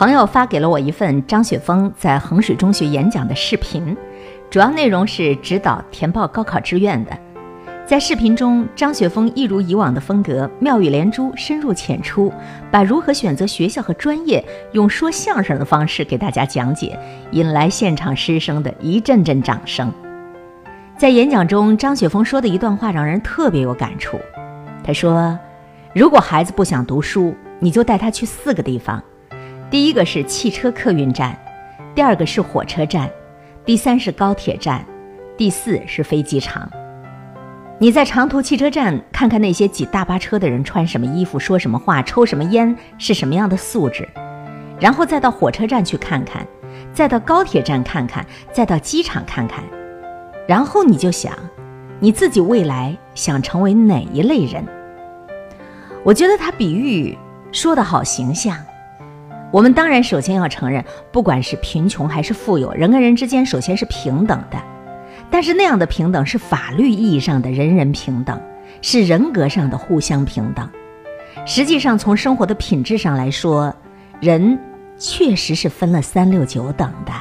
朋友发给了我一份张雪峰在衡水中学演讲的视频，主要内容是指导填报高考志愿的。在视频中，张雪峰一如以往的风格，妙语连珠，深入浅出，把如何选择学校和专业用说相声的方式给大家讲解，引来现场师生的一阵阵掌声。在演讲中，张雪峰说的一段话让人特别有感触。他说：“如果孩子不想读书，你就带他去四个地方。”第一个是汽车客运站，第二个是火车站，第三是高铁站，第四是飞机场。你在长途汽车站看看那些挤大巴车的人穿什么衣服、说什么话、抽什么烟、是什么样的素质，然后再到火车站去看看，再到高铁站看看，再到机场看看，然后你就想，你自己未来想成为哪一类人？我觉得他比喻说的好形象。我们当然首先要承认，不管是贫穷还是富有，人跟人之间首先是平等的。但是那样的平等是法律意义上的人人平等，是人格上的互相平等。实际上，从生活的品质上来说，人确实是分了三六九等的。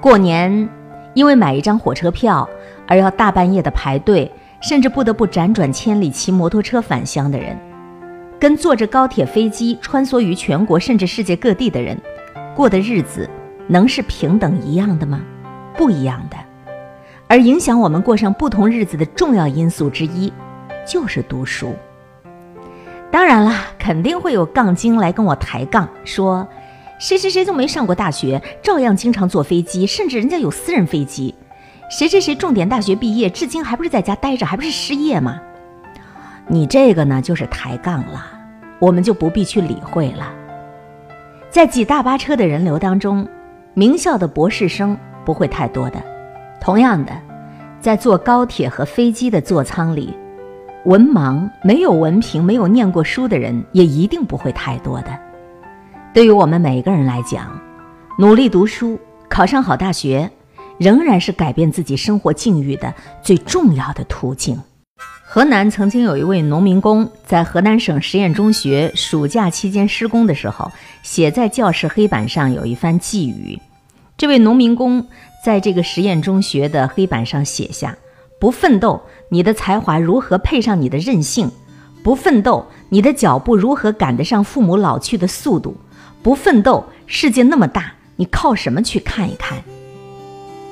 过年因为买一张火车票而要大半夜的排队，甚至不得不辗转千里骑摩托车返乡的人。跟坐着高铁、飞机穿梭于全国甚至世界各地的人过的日子，能是平等一样的吗？不一样的。而影响我们过上不同日子的重要因素之一，就是读书。当然了，肯定会有杠精来跟我抬杠，说谁谁谁就没上过大学，照样经常坐飞机，甚至人家有私人飞机。谁谁谁重点大学毕业，至今还不是在家待着，还不是失业吗？你这个呢，就是抬杠了，我们就不必去理会了。在挤大巴车的人流当中，名校的博士生不会太多的。同样的，在坐高铁和飞机的座舱里，文盲、没有文凭、没有念过书的人也一定不会太多的。对于我们每个人来讲，努力读书，考上好大学，仍然是改变自己生活境遇的最重要的途径。河南曾经有一位农民工，在河南省实验中学暑假期间施工的时候，写在教室黑板上有一番寄语。这位农民工在这个实验中学的黑板上写下：“不奋斗，你的才华如何配上你的韧性？不奋斗，你的脚步如何赶得上父母老去的速度？不奋斗，世界那么大，你靠什么去看一看？”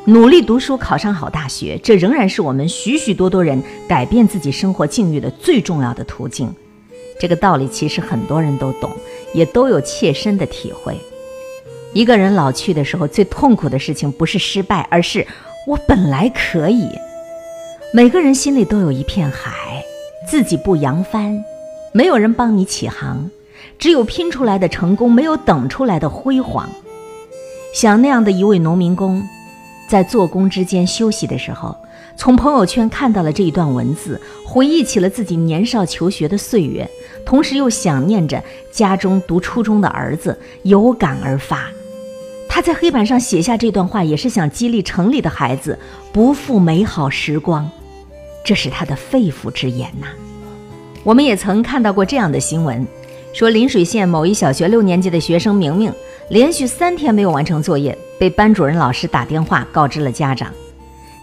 努力读书，考上好大学，这仍然是我们许许多多人改变自己生活境遇的最重要的途径。这个道理其实很多人都懂，也都有切身的体会。一个人老去的时候，最痛苦的事情不是失败，而是我本来可以。每个人心里都有一片海，自己不扬帆，没有人帮你起航，只有拼出来的成功，没有等出来的辉煌。像那样的一位农民工。在做工之间休息的时候，从朋友圈看到了这一段文字，回忆起了自己年少求学的岁月，同时又想念着家中读初中的儿子，有感而发。他在黑板上写下这段话，也是想激励城里的孩子不负美好时光，这是他的肺腑之言呐。我们也曾看到过这样的新闻，说临水县某一小学六年级的学生明明。连续三天没有完成作业，被班主任老师打电话告知了家长。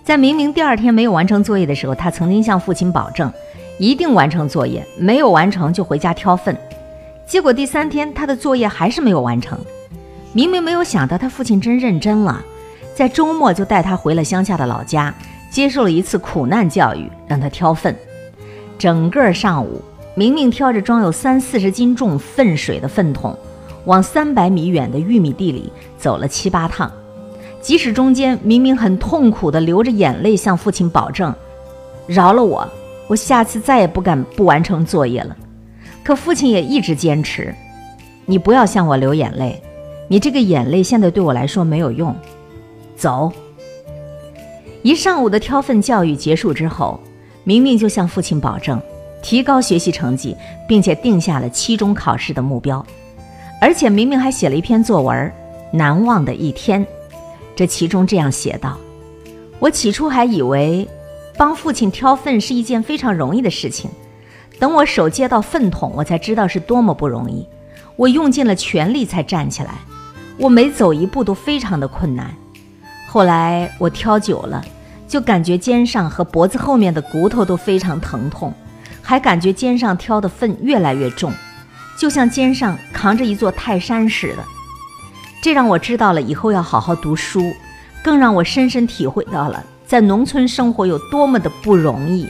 在明明第二天没有完成作业的时候，他曾经向父亲保证，一定完成作业，没有完成就回家挑粪。结果第三天他的作业还是没有完成。明明没有想到他父亲真认真了，在周末就带他回了乡下的老家，接受了一次苦难教育，让他挑粪。整个上午，明明挑着装有三四十斤重粪水的粪桶。往三百米远的玉米地里走了七八趟，即使中间明明很痛苦的流着眼泪向父亲保证：“饶了我，我下次再也不敢不完成作业了。”可父亲也一直坚持：“你不要向我流眼泪，你这个眼泪现在对我来说没有用。”走。一上午的挑粪教育结束之后，明明就向父亲保证提高学习成绩，并且定下了期中考试的目标。而且明明还写了一篇作文《难忘的一天》，这其中这样写道：“我起初还以为帮父亲挑粪是一件非常容易的事情，等我手接到粪桶，我才知道是多么不容易。我用尽了全力才站起来，我每走一步都非常的困难。后来我挑久了，就感觉肩上和脖子后面的骨头都非常疼痛，还感觉肩上挑的粪越来越重，就像肩上扛着一座泰山似的。这让我知道了以后要好好读书，更让我深深体会到了在农村生活有多么的不容易。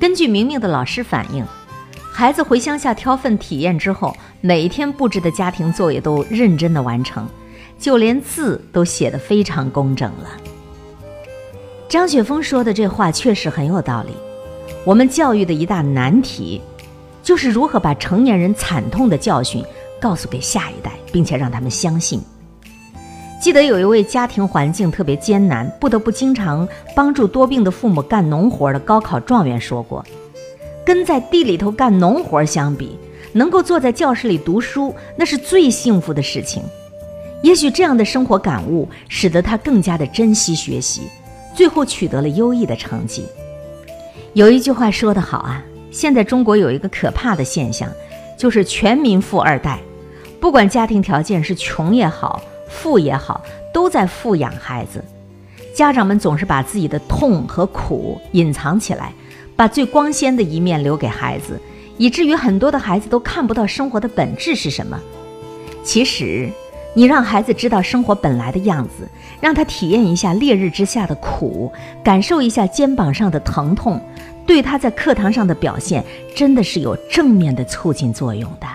根据明明的老师反映，孩子回乡下挑粪体验之后，每一天布置的家庭作业都认真的完成，就连字都写得非常工整了。张雪峰说的这话确实很有道理。我们教育的一大难题，就是如何把成年人惨痛的教训。告诉给下一代，并且让他们相信。记得有一位家庭环境特别艰难，不得不经常帮助多病的父母干农活的高考状元说过：“跟在地里头干农活相比，能够坐在教室里读书，那是最幸福的事情。”也许这样的生活感悟，使得他更加的珍惜学习，最后取得了优异的成绩。有一句话说得好啊，现在中国有一个可怕的现象，就是全民富二代。不管家庭条件是穷也好，富也好，都在富养孩子。家长们总是把自己的痛和苦隐藏起来，把最光鲜的一面留给孩子，以至于很多的孩子都看不到生活的本质是什么。其实，你让孩子知道生活本来的样子，让他体验一下烈日之下的苦，感受一下肩膀上的疼痛，对他在课堂上的表现，真的是有正面的促进作用的。